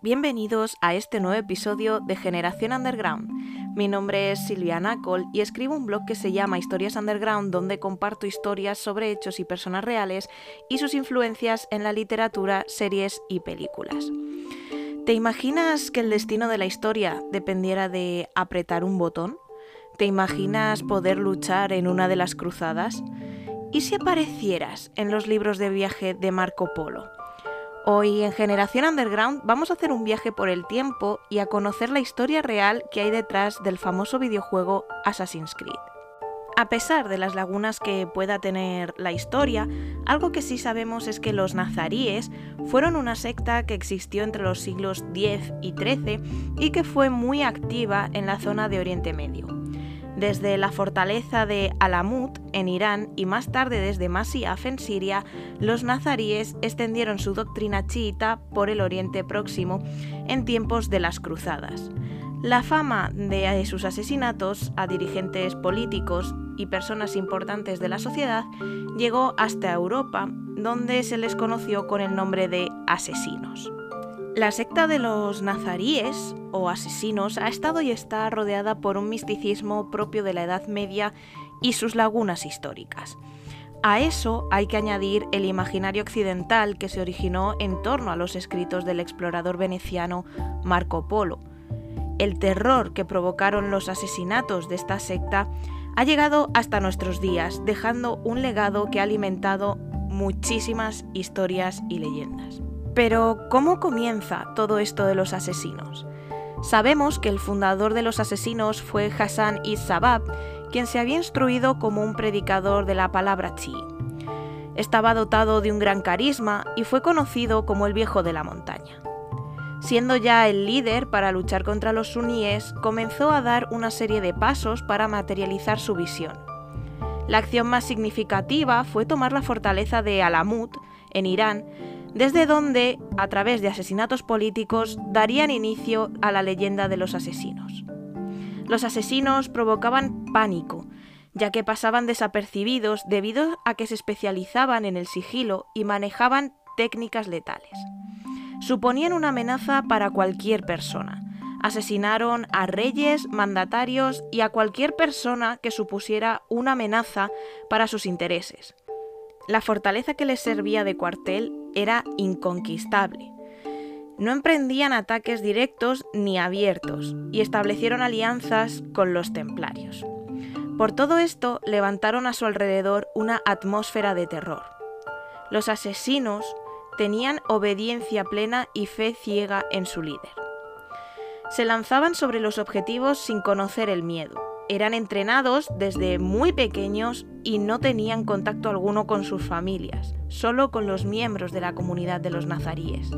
bienvenidos a este nuevo episodio de Generación Underground. Mi nombre es Silvia Nacol y escribo un blog que se llama Historias Underground donde comparto historias sobre hechos y personas reales y sus influencias en la literatura, series y películas. ¿Te imaginas que el destino de la historia dependiera de apretar un botón? ¿Te imaginas poder luchar en una de las cruzadas? ¿Y si aparecieras en los libros de viaje de Marco Polo? Hoy en Generación Underground vamos a hacer un viaje por el tiempo y a conocer la historia real que hay detrás del famoso videojuego Assassin's Creed. A pesar de las lagunas que pueda tener la historia, algo que sí sabemos es que los nazaríes fueron una secta que existió entre los siglos X y XIII y que fue muy activa en la zona de Oriente Medio desde la fortaleza de Alamut en Irán y más tarde desde Masyaf en Siria, los nazaríes extendieron su doctrina chiita por el Oriente Próximo en tiempos de las cruzadas. La fama de sus asesinatos a dirigentes políticos y personas importantes de la sociedad llegó hasta Europa, donde se les conoció con el nombre de asesinos. La secta de los nazaríes o asesinos ha estado y está rodeada por un misticismo propio de la Edad Media y sus lagunas históricas. A eso hay que añadir el imaginario occidental que se originó en torno a los escritos del explorador veneciano Marco Polo. El terror que provocaron los asesinatos de esta secta ha llegado hasta nuestros días, dejando un legado que ha alimentado muchísimas historias y leyendas. Pero, ¿cómo comienza todo esto de los asesinos? Sabemos que el fundador de los asesinos fue Hassan Is-Sabab, quien se había instruido como un predicador de la palabra chi. Estaba dotado de un gran carisma y fue conocido como el viejo de la montaña. Siendo ya el líder para luchar contra los suníes, comenzó a dar una serie de pasos para materializar su visión. La acción más significativa fue tomar la fortaleza de Alamut, en Irán, desde donde, a través de asesinatos políticos, darían inicio a la leyenda de los asesinos. Los asesinos provocaban pánico, ya que pasaban desapercibidos debido a que se especializaban en el sigilo y manejaban técnicas letales. Suponían una amenaza para cualquier persona. Asesinaron a reyes, mandatarios y a cualquier persona que supusiera una amenaza para sus intereses. La fortaleza que les servía de cuartel era inconquistable. No emprendían ataques directos ni abiertos y establecieron alianzas con los templarios. Por todo esto levantaron a su alrededor una atmósfera de terror. Los asesinos tenían obediencia plena y fe ciega en su líder. Se lanzaban sobre los objetivos sin conocer el miedo. Eran entrenados desde muy pequeños y no tenían contacto alguno con sus familias, solo con los miembros de la comunidad de los nazaríes.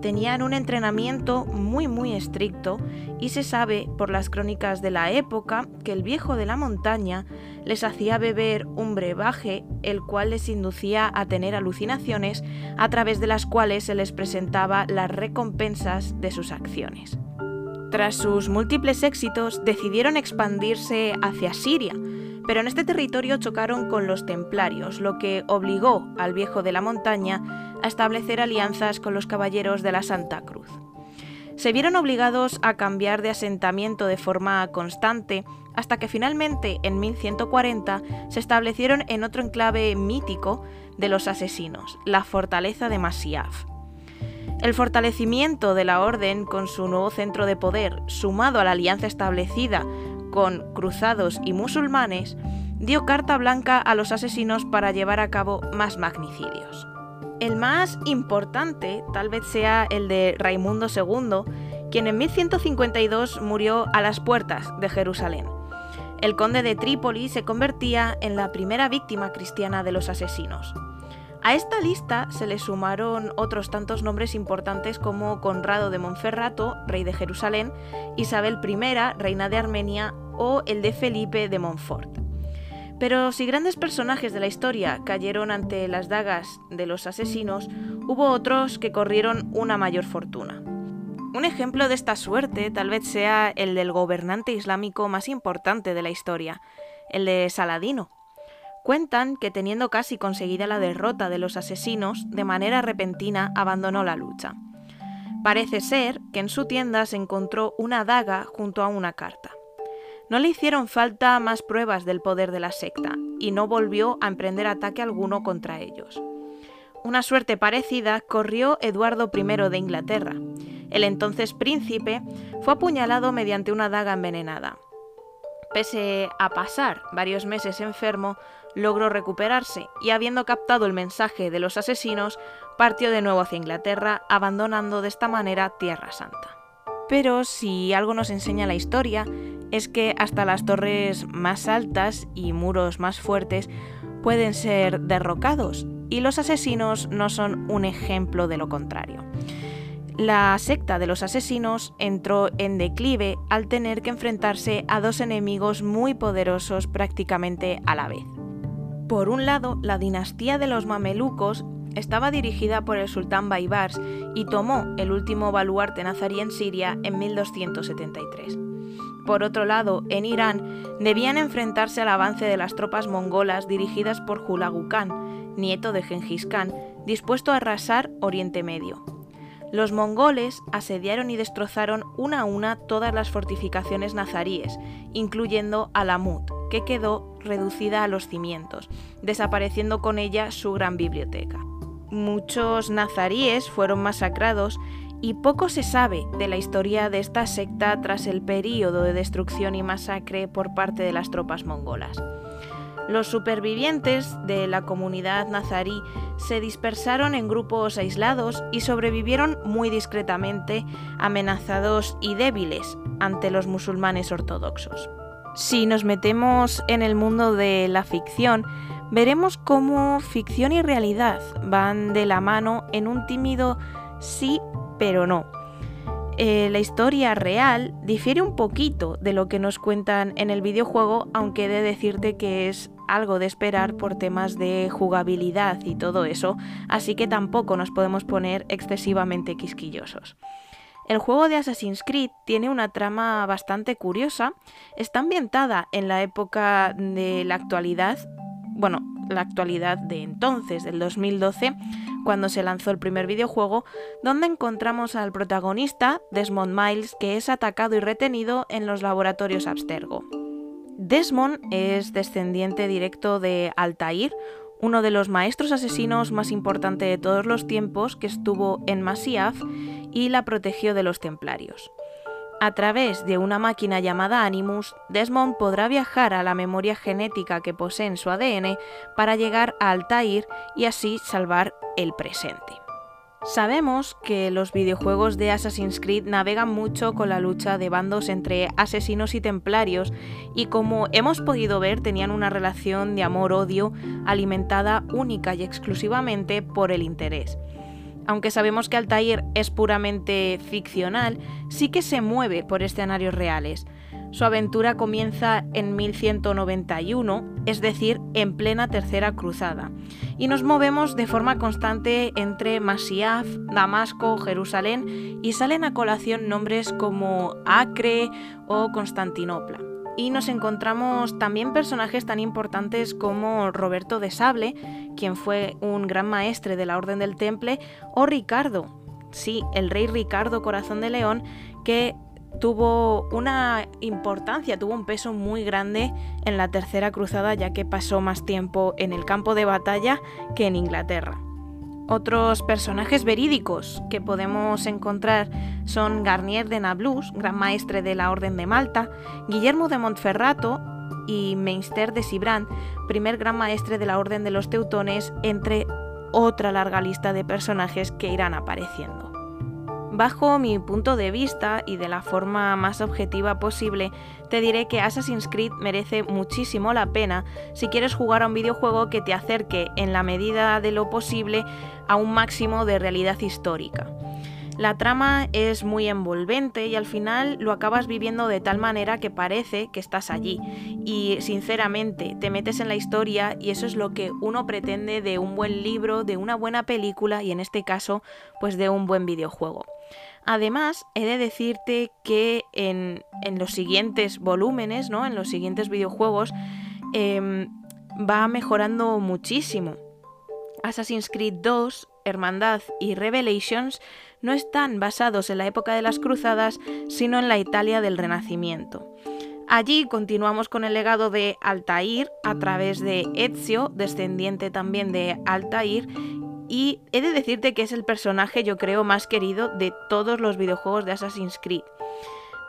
Tenían un entrenamiento muy muy estricto y se sabe por las crónicas de la época que el viejo de la montaña les hacía beber un brebaje el cual les inducía a tener alucinaciones a través de las cuales se les presentaba las recompensas de sus acciones. Tras sus múltiples éxitos decidieron expandirse hacia Siria, pero en este territorio chocaron con los templarios, lo que obligó al viejo de la montaña a establecer alianzas con los caballeros de la Santa Cruz. Se vieron obligados a cambiar de asentamiento de forma constante hasta que finalmente en 1140 se establecieron en otro enclave mítico de los asesinos, la fortaleza de Masyaf. El fortalecimiento de la orden con su nuevo centro de poder, sumado a la alianza establecida con cruzados y musulmanes, dio carta blanca a los asesinos para llevar a cabo más magnicidios. El más importante tal vez sea el de Raimundo II, quien en 1152 murió a las puertas de Jerusalén. El conde de Trípoli se convertía en la primera víctima cristiana de los asesinos. A esta lista se le sumaron otros tantos nombres importantes como Conrado de Monferrato, rey de Jerusalén, Isabel I, reina de Armenia, o el de Felipe de Montfort. Pero si grandes personajes de la historia cayeron ante las dagas de los asesinos, hubo otros que corrieron una mayor fortuna. Un ejemplo de esta suerte tal vez sea el del gobernante islámico más importante de la historia, el de Saladino. Cuentan que teniendo casi conseguida la derrota de los asesinos, de manera repentina abandonó la lucha. Parece ser que en su tienda se encontró una daga junto a una carta. No le hicieron falta más pruebas del poder de la secta y no volvió a emprender ataque alguno contra ellos. Una suerte parecida corrió Eduardo I de Inglaterra. El entonces príncipe fue apuñalado mediante una daga envenenada. Pese a pasar varios meses enfermo, logró recuperarse y habiendo captado el mensaje de los asesinos, partió de nuevo hacia Inglaterra, abandonando de esta manera Tierra Santa. Pero si algo nos enseña la historia, es que hasta las torres más altas y muros más fuertes pueden ser derrocados y los asesinos no son un ejemplo de lo contrario. La secta de los asesinos entró en declive al tener que enfrentarse a dos enemigos muy poderosos prácticamente a la vez. Por un lado, la dinastía de los mamelucos estaba dirigida por el sultán Baibars y tomó el último baluarte nazarí en Siria en 1273. Por otro lado, en Irán debían enfrentarse al avance de las tropas mongolas dirigidas por Hulagu Khan, nieto de Genghis Khan, dispuesto a arrasar Oriente Medio. Los mongoles asediaron y destrozaron una a una todas las fortificaciones nazaríes, incluyendo Alamut, que quedó reducida a los cimientos, desapareciendo con ella su gran biblioteca. Muchos nazaríes fueron masacrados y poco se sabe de la historia de esta secta tras el período de destrucción y masacre por parte de las tropas mongolas. Los supervivientes de la comunidad nazarí se dispersaron en grupos aislados y sobrevivieron muy discretamente, amenazados y débiles ante los musulmanes ortodoxos. Si nos metemos en el mundo de la ficción, veremos cómo ficción y realidad van de la mano en un tímido sí pero no. Eh, la historia real difiere un poquito de lo que nos cuentan en el videojuego, aunque he de decirte que es algo de esperar por temas de jugabilidad y todo eso, así que tampoco nos podemos poner excesivamente quisquillosos. El juego de Assassin's Creed tiene una trama bastante curiosa, está ambientada en la época de la actualidad, bueno, la actualidad de entonces, del 2012, cuando se lanzó el primer videojuego, donde encontramos al protagonista, Desmond Miles, que es atacado y retenido en los laboratorios Abstergo. Desmond es descendiente directo de Altair, uno de los maestros asesinos más importantes de todos los tiempos que estuvo en Masyaf y la protegió de los templarios. A través de una máquina llamada Animus, Desmond podrá viajar a la memoria genética que posee en su ADN para llegar a Altair y así salvar el presente. Sabemos que los videojuegos de Assassin's Creed navegan mucho con la lucha de bandos entre asesinos y templarios y como hemos podido ver tenían una relación de amor-odio alimentada única y exclusivamente por el interés. Aunque sabemos que Altair es puramente ficcional, sí que se mueve por escenarios reales. Su aventura comienza en 1191, es decir, en plena Tercera Cruzada, y nos movemos de forma constante entre Masyaf, Damasco, Jerusalén, y salen a colación nombres como Acre o Constantinopla y nos encontramos también personajes tan importantes como Roberto de Sable, quien fue un gran maestre de la Orden del Temple, o Ricardo, sí, el rey Ricardo Corazón de León, que tuvo una importancia, tuvo un peso muy grande en la Tercera Cruzada, ya que pasó más tiempo en el campo de batalla que en Inglaterra. Otros personajes verídicos que podemos encontrar son Garnier de Nablus, gran maestre de la Orden de Malta, Guillermo de Montferrato y Meinster de Sibran, primer gran maestre de la Orden de los Teutones, entre otra larga lista de personajes que irán apareciendo. Bajo mi punto de vista y de la forma más objetiva posible, te diré que Assassin's Creed merece muchísimo la pena si quieres jugar a un videojuego que te acerque en la medida de lo posible a un máximo de realidad histórica. La trama es muy envolvente y al final lo acabas viviendo de tal manera que parece que estás allí. Y sinceramente te metes en la historia y eso es lo que uno pretende de un buen libro, de una buena película y en este caso pues de un buen videojuego. Además, he de decirte que en, los siguientes volúmenes, ¿no? en los siguientes videojuegos, em, va mejorando muchísimo. Assassin's Creed 2 Hermandad y Revelations no están basados en la época de las cruzadas, sino en la Italia del Renacimiento. Allí continuamos con el legado de Altair a través de Ezio, descendiente también de Altair, y he de decirte que es el personaje yo creo más querido de todos los videojuegos de Assassin's Creed.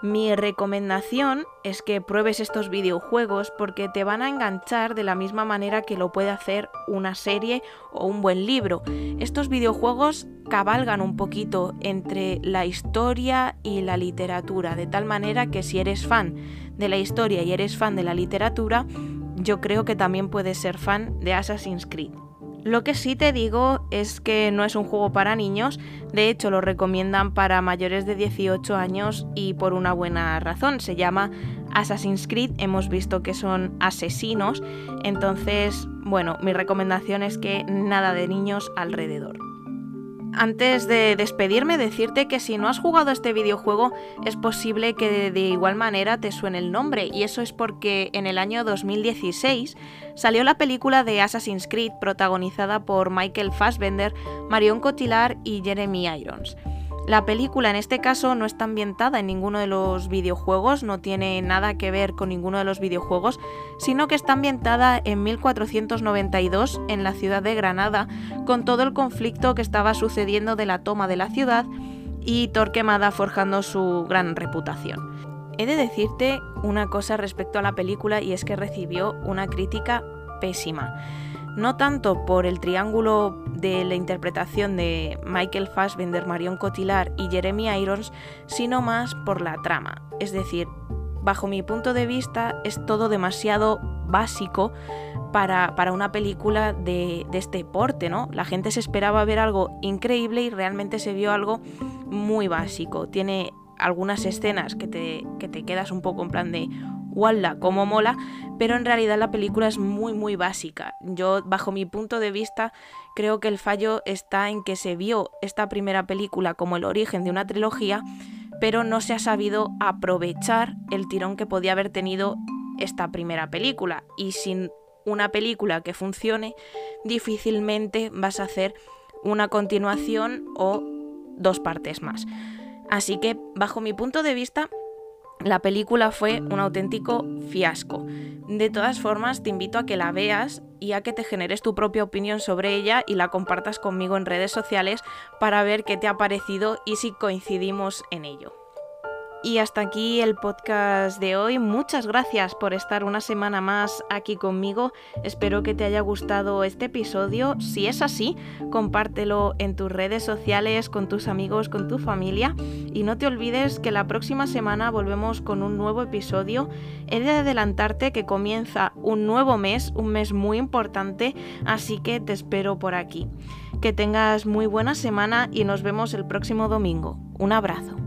Mi recomendación es que pruebes estos videojuegos porque te van a enganchar de la misma manera que lo puede hacer una serie o un buen libro. Estos videojuegos cabalgan un poquito entre la historia y la literatura, de tal manera que si eres fan de la historia y eres fan de la literatura, yo creo que también puedes ser fan de Assassin's Creed. Lo que sí te digo es que no es un juego para niños, de hecho lo recomiendan para mayores de 18 años y por una buena razón. Se llama Assassin's Creed, hemos visto que son asesinos, entonces, bueno, mi recomendación es que nada de niños alrededor. Antes de despedirme, decirte que si no has jugado este videojuego, es posible que de igual manera te suene el nombre, y eso es porque en el año 2016 salió la película de Assassin's Creed protagonizada por Michael Fassbender, Marion Cotillard y Jeremy Irons. La película en este caso no está ambientada en ninguno de los videojuegos, no tiene nada que ver con ninguno de los videojuegos, sino que está ambientada en 1492 en la ciudad de Granada, con todo el conflicto que estaba sucediendo de la toma de la ciudad y Torquemada forjando su gran reputación. He de decirte una cosa respecto a la película y es que recibió una crítica pésima no tanto por el triángulo de la interpretación de Michael Fassbender, Marion Cotillard y Jeremy Irons, sino más por la trama. Es decir, bajo mi punto de vista es todo demasiado básico para, una película de, este porte, ¿no? La gente se esperaba ver algo increíble y realmente se vio algo muy básico. Tiene algunas escenas que te, que te quedas un poco en plan de ¡Walla! como mola! Pero en realidad la película es muy, muy básica. Yo, bajo mi punto de vista, creo que el fallo está en que se vio esta primera película como el origen de una trilogía, pero no se ha sabido aprovechar el tirón que podía haber tenido esta primera película. Y sin una película que funcione, difícilmente vas a hacer una continuación o dos partes más. Así que, bajo mi punto de vista, la película fue un auténtico fiasco. De todas formas, te invito a que la veas y a que te generes tu propia opinión sobre ella y la compartas conmigo en redes sociales para ver qué te ha parecido y si coincidimos en ello. Y hasta aquí el podcast de hoy. Muchas gracias por estar una semana más aquí conmigo. Espero que te haya gustado este episodio. Si es así, compártelo en tus redes sociales, con tus amigos, con tu familia. Y no te olvides que la próxima semana volvemos con un nuevo episodio. He de adelantarte que comienza un nuevo mes, un mes muy importante, así que te espero por aquí. Que tengas muy buena semana y nos vemos el próximo domingo. Un abrazo.